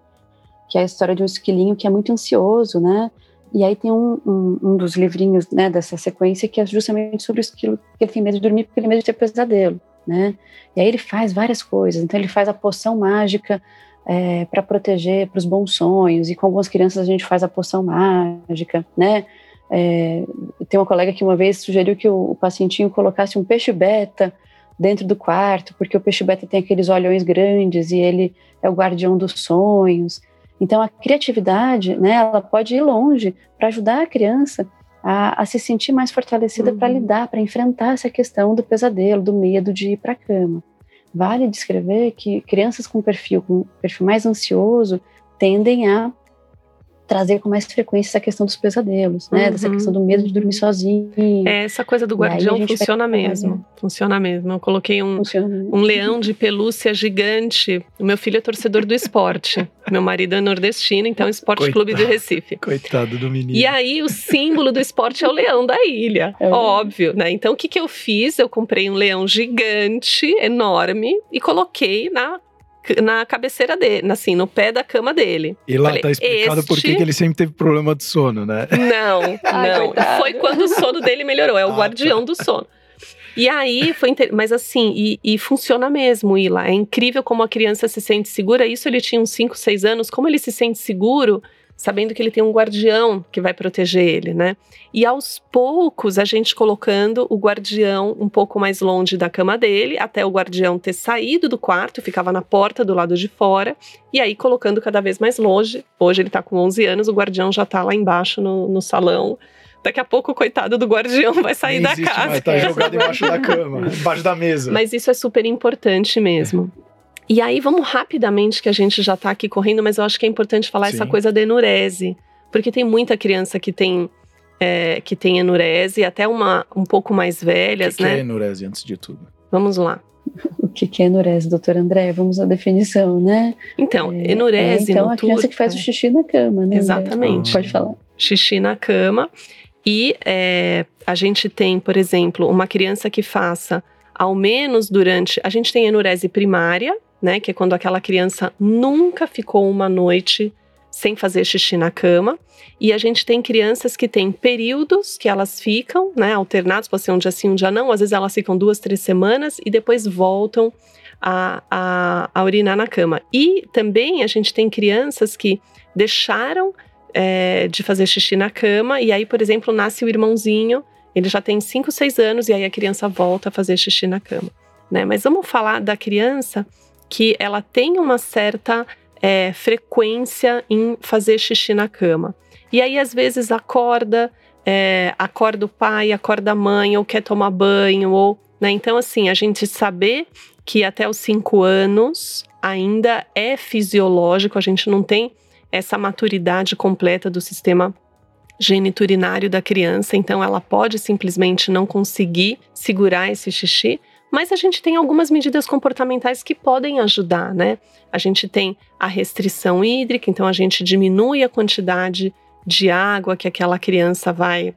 S4: que é a história de um esquilinho que é muito ansioso, né? E aí tem um, um, um, dos livrinhos né, dessa sequência que é justamente sobre o esquilo que ele tem medo de dormir porque ele tem medo de ter pesadelo, né? E aí ele faz várias coisas. Então ele faz a poção mágica é, para proteger para os bons sonhos e com algumas crianças a gente faz a poção mágica, né? É, tem uma colega que uma vez sugeriu que o, o pacientinho colocasse um peixe beta dentro do quarto, porque o peixe beta tem aqueles olhões grandes e ele é o guardião dos sonhos. Então, a criatividade, né, ela pode ir longe para ajudar a criança a, a, se sentir mais fortalecida uhum. para lidar, para enfrentar essa questão do pesadelo, do medo de ir para a cama. Vale descrever que crianças com perfil, com perfil mais ansioso tendem a trazer com mais frequência essa questão dos pesadelos, né? Uhum. Dessa questão do medo de dormir sozinho.
S3: É, essa coisa do guardião funciona mesmo. Funciona mesmo. Eu coloquei um, um leão de pelúcia gigante. O meu filho é torcedor do esporte. meu marido é nordestino, então Esporte Coitado. Clube de Recife.
S2: Coitado do menino.
S3: E aí o símbolo do esporte é o leão da ilha. É. Óbvio, né? Então o que, que eu fiz? Eu comprei um leão gigante, enorme, e coloquei na na cabeceira dele, assim, no pé da cama dele.
S2: E lá Falei, tá explicado este... por que ele sempre teve problema de sono, né?
S3: Não, não. Ai, foi quando o sono dele melhorou. É o ah, guardião tá. do sono. E aí foi inter... mas assim, e, e, funciona mesmo, Ila. É incrível como a criança se sente segura. Isso ele tinha uns 5, 6 anos, como ele se sente seguro sabendo que ele tem um guardião que vai proteger ele, né? E aos poucos a gente colocando o guardião um pouco mais longe da cama dele, até o guardião ter saído do quarto, ficava na porta do lado de fora, e aí colocando cada vez mais longe. Hoje ele tá com 11 anos, o guardião já tá lá embaixo no, no salão. Daqui a pouco o coitado do guardião vai sair da casa. Vai
S2: estar tá jogado embaixo da cama, embaixo da mesa.
S3: Mas isso é super importante mesmo. E aí vamos rapidamente, que a gente já está aqui correndo, mas eu acho que é importante falar Sim. essa coisa da enurese. Porque tem muita criança que tem, é, que tem enurese, até uma um pouco mais velhas,
S2: o que
S3: né?
S2: O que é enurese, antes de tudo?
S3: Vamos lá.
S4: O que é enurese, doutor André? Vamos à definição, né?
S3: Então, é, enurese.
S4: É, então, a criança que faz o xixi na cama, né?
S3: Exatamente.
S4: Pode falar.
S3: Xixi na cama. E é, a gente tem, por exemplo, uma criança que faça ao menos durante. A gente tem enurese primária, né? Que é quando aquela criança nunca ficou uma noite sem fazer xixi na cama. E a gente tem crianças que têm períodos que elas ficam, né, alternados, pode ser um dia sim, um dia não. Às vezes elas ficam duas, três semanas e depois voltam a, a, a urinar na cama. E também a gente tem crianças que deixaram é, de fazer xixi na cama e aí, por exemplo, nasce o irmãozinho, ele já tem 5, 6 anos e aí a criança volta a fazer xixi na cama. Né? Mas vamos falar da criança que ela tem uma certa é, frequência em fazer xixi na cama. E aí, às vezes, acorda, é, acorda o pai, acorda a mãe, ou quer tomar banho, ou. Né? Então, assim, a gente saber que até os cinco anos ainda é fisiológico, a gente não tem essa maturidade completa do sistema geniturinário da criança, então ela pode simplesmente não conseguir segurar esse xixi, mas a gente tem algumas medidas comportamentais que podem ajudar, né? A gente tem a restrição hídrica, então a gente diminui a quantidade de água que aquela criança vai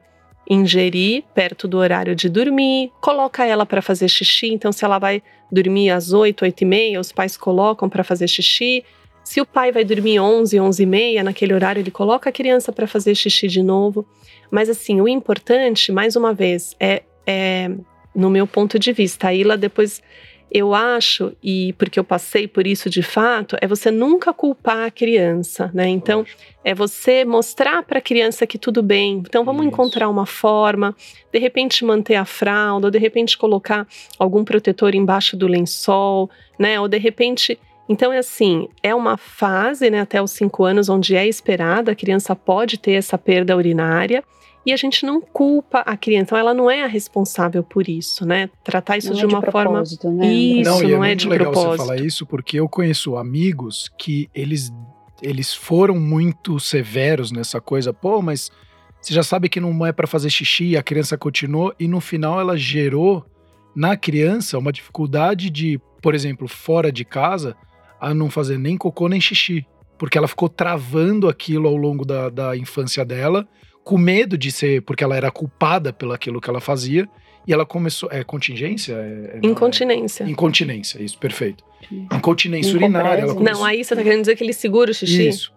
S3: ingerir perto do horário de dormir, coloca ela para fazer xixi, então se ela vai dormir às 8, 8 e meia, os pais colocam para fazer xixi. Se o pai vai dormir 11, 11 e meia, naquele horário ele coloca a criança para fazer xixi de novo. Mas assim, o importante, mais uma vez, é, é no meu ponto de vista. A Ila depois eu acho, e porque eu passei por isso de fato, é você nunca culpar a criança, né? Então, é você mostrar para a criança que tudo bem. Então, vamos isso. encontrar uma forma, de repente manter a fralda, ou de repente colocar algum protetor embaixo do lençol, né? Ou de repente. Então, é assim: é uma fase, né, até os cinco anos, onde é esperada, a criança pode ter essa perda urinária e a gente não culpa a criança, então ela não é a responsável por isso, né? Tratar isso
S4: não
S3: de
S4: é
S3: uma
S4: de
S3: forma
S4: né?
S3: isso
S2: não,
S3: não
S2: é,
S3: é,
S2: muito
S3: de
S2: legal
S3: propósito.
S2: você falar isso porque eu conheço amigos que eles eles foram muito severos nessa coisa, pô, mas você já sabe que não é para fazer xixi, a criança continuou e no final ela gerou na criança uma dificuldade de, por exemplo, fora de casa, a não fazer nem cocô nem xixi, porque ela ficou travando aquilo ao longo da, da infância dela com medo de ser, porque ela era culpada pelo aquilo que ela fazia, e ela começou. É contingência? É,
S3: é, Incontinência.
S2: É, incontinência, isso, perfeito. Incontinência urinária. Ela
S3: começou... Não, aí você tá querendo dizer que ele segura o xixi?
S2: Isso.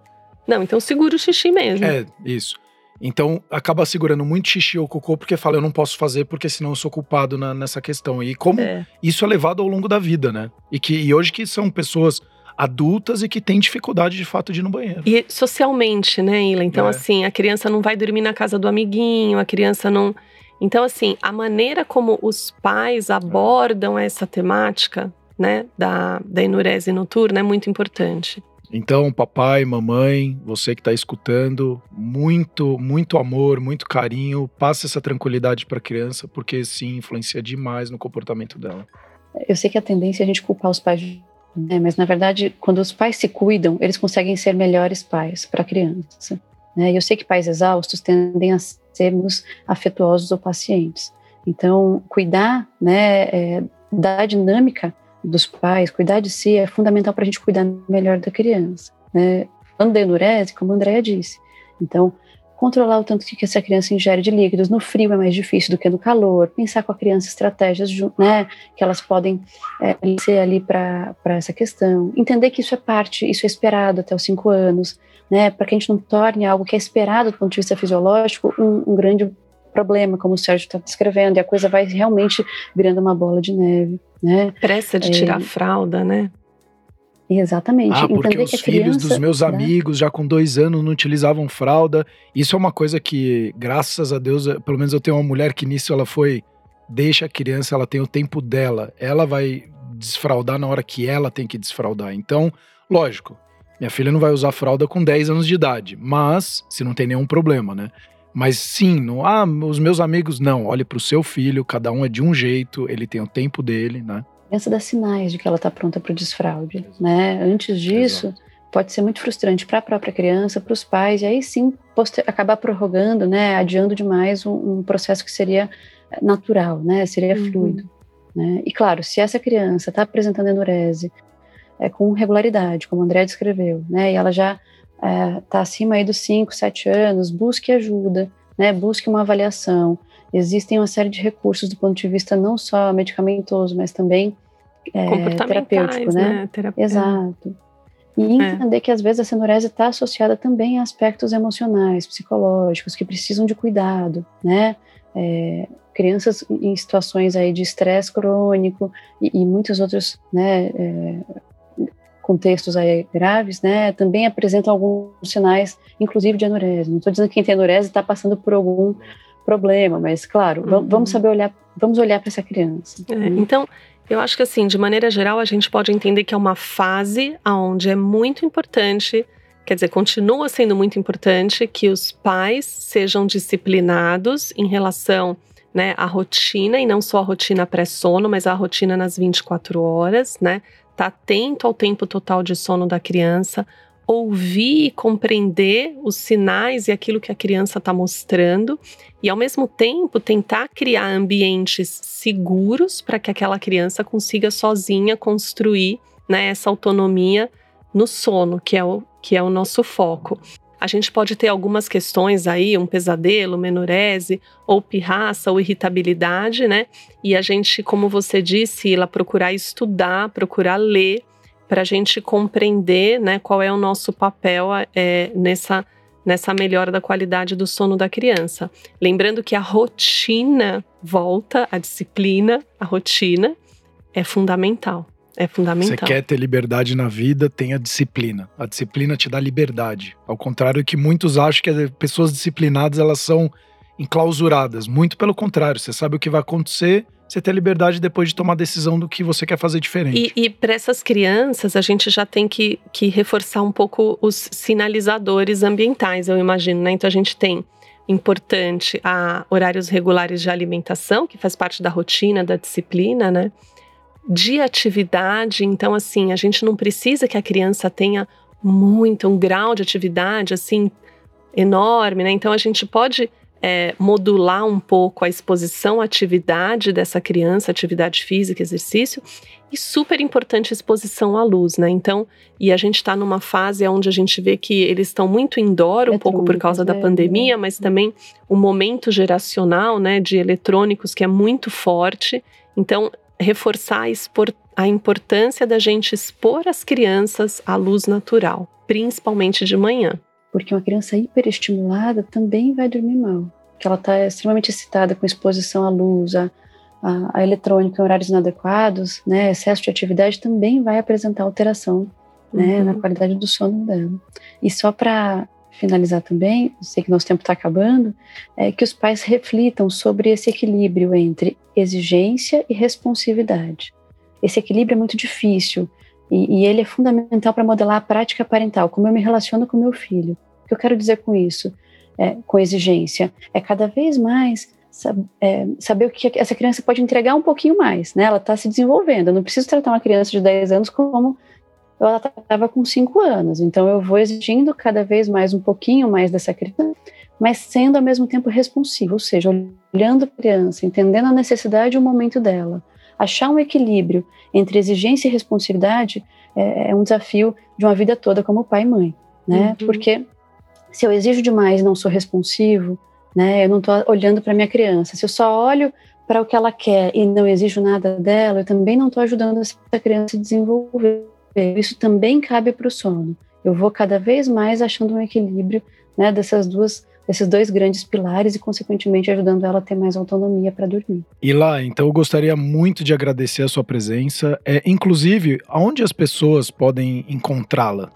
S3: Não, então segura o xixi mesmo.
S2: É, isso. Então acaba segurando muito xixi ou cocô porque fala, eu não posso fazer porque senão eu sou culpado na, nessa questão. E como é. isso é levado ao longo da vida, né? E, que, e hoje que são pessoas adultas e que têm dificuldade de fato de ir no banheiro.
S3: E socialmente, né, Ila? Então, é. assim, a criança não vai dormir na casa do amiguinho, a criança não. Então, assim, a maneira como os pais abordam é. essa temática, né, da, da enurese noturna é muito importante.
S2: Então, papai, mamãe, você que está escutando, muito, muito amor, muito carinho, passa essa tranquilidade para a criança, porque sim, influencia demais no comportamento dela.
S4: Eu sei que a tendência é a gente culpar os pais né? Mas na verdade, quando os pais se cuidam, eles conseguem ser melhores pais para a criança. Né? Eu sei que pais exaustos tendem a sermos afetuosos ou pacientes. Então, cuidar né, é, da dinâmica dos pais, cuidar de si é fundamental para a gente cuidar melhor da criança. Né? Falando da como a Andrea disse. Então, controlar o tanto que essa criança ingere de líquidos. No frio é mais difícil do que no calor. Pensar com a criança estratégias né, que elas podem é, ser ali para essa questão. Entender que isso é parte, isso é esperado até os cinco anos, né, para que a gente não torne algo que é esperado do ponto de vista fisiológico um, um grande problema, como o Sérgio está descrevendo, e a coisa vai realmente virando uma bola de neve. Né?
S3: Pressa de é, tirar a fralda, né?
S4: Exatamente.
S2: Ah, porque Entender os filhos dos meus né? amigos já com dois anos não utilizavam fralda. Isso é uma coisa que, graças a Deus, eh, pelo menos eu tenho uma mulher que nisso ela foi, deixa a criança, ela tem o tempo dela. Ela vai desfraldar na hora que ela tem que desfraldar. Então, lógico, minha filha não vai usar fralda com 10 anos de idade, mas se não tem nenhum problema, né? Mas sim, não, ah, os meus amigos não, olhe para o seu filho, cada um é de um jeito, ele tem o tempo dele, né?
S4: Criança dá sinais de que ela está pronta para o desfraude, né? Antes disso, Exato. pode ser muito frustrante para a própria criança, para os pais, e aí sim acabar prorrogando, né, adiando demais um, um, processo que seria natural, né, seria uhum. fluido. Né? E claro, se essa criança está apresentando enurese é, com regularidade, como o André descreveu, né, e ela já está é, acima aí dos 5, 7 anos, busque ajuda, né, busque uma avaliação, existem uma série de recursos do ponto de vista não só medicamentoso, mas também é, terapêutico, né? né? Exato. E é. entender é. que às vezes a senurese está associada também a aspectos emocionais, psicológicos, que precisam de cuidado, né? É, crianças em situações aí de estresse crônico e, e, muitos outros, né, é, contextos aí graves, né, também apresentam alguns sinais, inclusive de anurese. Não estou dizendo que quem tem anurese está passando por algum problema, mas claro, uhum. vamos saber olhar, vamos olhar para essa criança.
S3: É, então, eu acho que assim, de maneira geral, a gente pode entender que é uma fase onde é muito importante, quer dizer, continua sendo muito importante que os pais sejam disciplinados em relação né, à rotina, e não só a rotina pré-sono, mas a rotina nas 24 horas, né? Tá atento ao tempo total de sono da criança, ouvir e compreender os sinais e aquilo que a criança está mostrando, e ao mesmo tempo tentar criar ambientes seguros para que aquela criança consiga sozinha construir né, essa autonomia no sono, que é, o, que é o nosso foco. A gente pode ter algumas questões aí, um pesadelo, menurese, ou pirraça, ou irritabilidade, né? E a gente, como você disse, ela procurar estudar, procurar ler para a gente compreender né, qual é o nosso papel é, nessa, nessa melhora da qualidade do sono da criança. Lembrando que a rotina volta, a disciplina, a rotina é fundamental. É fundamental.
S2: Você quer ter liberdade na vida, tenha disciplina. A disciplina te dá liberdade. Ao contrário que muitos acham que pessoas disciplinadas elas são enclausuradas. Muito pelo contrário, você sabe o que vai acontecer, você ter liberdade depois de tomar decisão do que você quer fazer diferente.
S3: E, e para essas crianças, a gente já tem que, que reforçar um pouco os sinalizadores ambientais, eu imagino, né? Então a gente tem importante a horários regulares de alimentação, que faz parte da rotina, da disciplina, né? De atividade, então assim, a gente não precisa que a criança tenha muito um grau de atividade assim enorme, né? Então a gente pode é, modular um pouco a exposição à atividade dessa criança, atividade física, exercício, e super importante a exposição à luz, né? Então, e a gente está numa fase onde a gente vê que eles estão muito indoor, um pouco por causa da é, pandemia, né? mas também o momento geracional, né, de eletrônicos que é muito forte. Então, reforçar a, a importância da gente expor as crianças à luz natural, principalmente de manhã
S4: porque uma criança hiperestimulada também vai dormir mal, que ela está extremamente excitada com exposição à luz, a, a, a eletrônica em horários inadequados, né, excesso de atividade também vai apresentar alteração né, uhum. na qualidade do sono dela. E só para finalizar também, sei que nosso tempo está acabando, é que os pais reflitam sobre esse equilíbrio entre exigência e responsividade. Esse equilíbrio é muito difícil, e, e ele é fundamental para modelar a prática parental, como eu me relaciono com meu filho. O que eu quero dizer com isso, é, com exigência, é cada vez mais é, saber o que essa criança pode entregar um pouquinho mais, né? Ela está se desenvolvendo. Eu não preciso tratar uma criança de 10 anos como ela estava com 5 anos. Então eu vou exigindo cada vez mais um pouquinho mais dessa criança, mas sendo ao mesmo tempo responsivo, ou seja, olhando a criança, entendendo a necessidade e o momento dela, achar um equilíbrio entre exigência e responsividade é, é um desafio de uma vida toda como pai e mãe, né? Uhum. Porque se eu exijo demais não sou responsivo, né? Eu não estou olhando para minha criança. Se eu só olho para o que ela quer e não exijo nada dela, eu também não estou ajudando essa criança a se desenvolver. Isso também cabe para o sono. Eu vou cada vez mais achando um equilíbrio né, dessas duas esses dois grandes pilares e, consequentemente, ajudando ela a ter mais autonomia para dormir.
S2: E lá, então eu gostaria muito de agradecer a sua presença. É, inclusive, aonde as pessoas podem encontrá-la?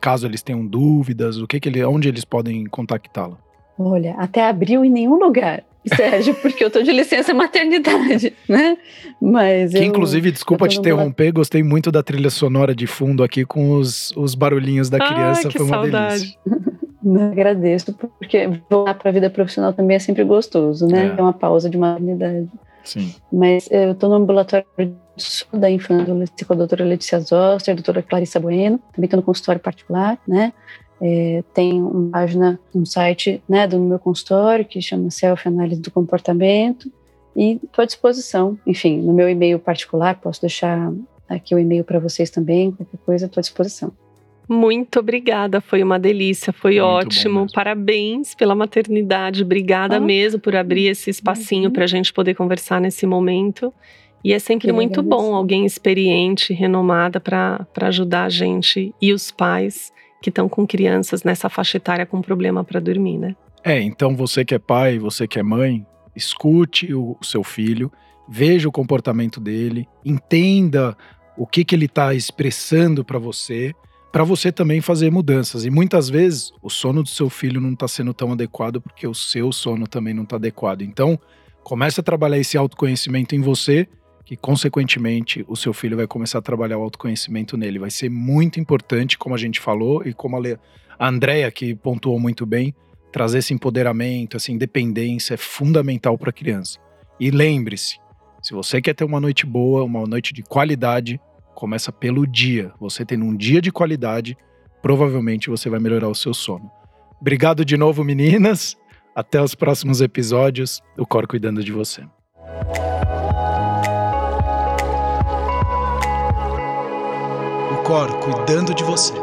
S2: Caso eles tenham dúvidas, o que, que ele, onde eles podem contactá-la?
S4: Olha, até abril em nenhum lugar. Sérgio, porque eu tô de licença maternidade, né? Mas
S2: que, eu, inclusive, desculpa te interromper, gostei muito da trilha sonora de fundo aqui com os, os barulhinhos da criança, ah, foi uma saudade. delícia.
S4: agradeço, porque voltar para a vida profissional também é sempre gostoso, né? É, é uma pausa de maternidade.
S2: Sim.
S4: Mas eu estou no ambulatório da infância com a doutora Letícia Zoster, a doutora Clarissa Bueno, também estou no consultório particular, né? É, tem uma página, um site né, do meu consultório que chama Self Análise do Comportamento e estou à disposição. Enfim, no meu e-mail particular, posso deixar aqui o e-mail para vocês também, qualquer coisa, estou à disposição.
S3: Muito obrigada, foi uma delícia, foi Muito ótimo. Parabéns pela maternidade, obrigada ah, mesmo por abrir esse espacinho para a gente poder conversar nesse momento. E é sempre muito bom alguém experiente, renomada para ajudar a gente e os pais que estão com crianças nessa faixa etária com problema para dormir, né?
S2: É, então você que é pai, você que é mãe, escute o seu filho, veja o comportamento dele, entenda o que, que ele está expressando para você, para você também fazer mudanças. E muitas vezes o sono do seu filho não está sendo tão adequado porque o seu sono também não está adequado. Então, comece a trabalhar esse autoconhecimento em você, que consequentemente o seu filho vai começar a trabalhar o autoconhecimento nele. Vai ser muito importante, como a gente falou e como a Andrea que pontuou muito bem, trazer esse empoderamento, essa independência é fundamental para a criança. E lembre-se, se você quer ter uma noite boa, uma noite de qualidade, começa pelo dia. Você tendo um dia de qualidade, provavelmente você vai melhorar o seu sono. Obrigado de novo, meninas. Até os próximos episódios. O Cor cuidando de você. O Cor cuidando de você.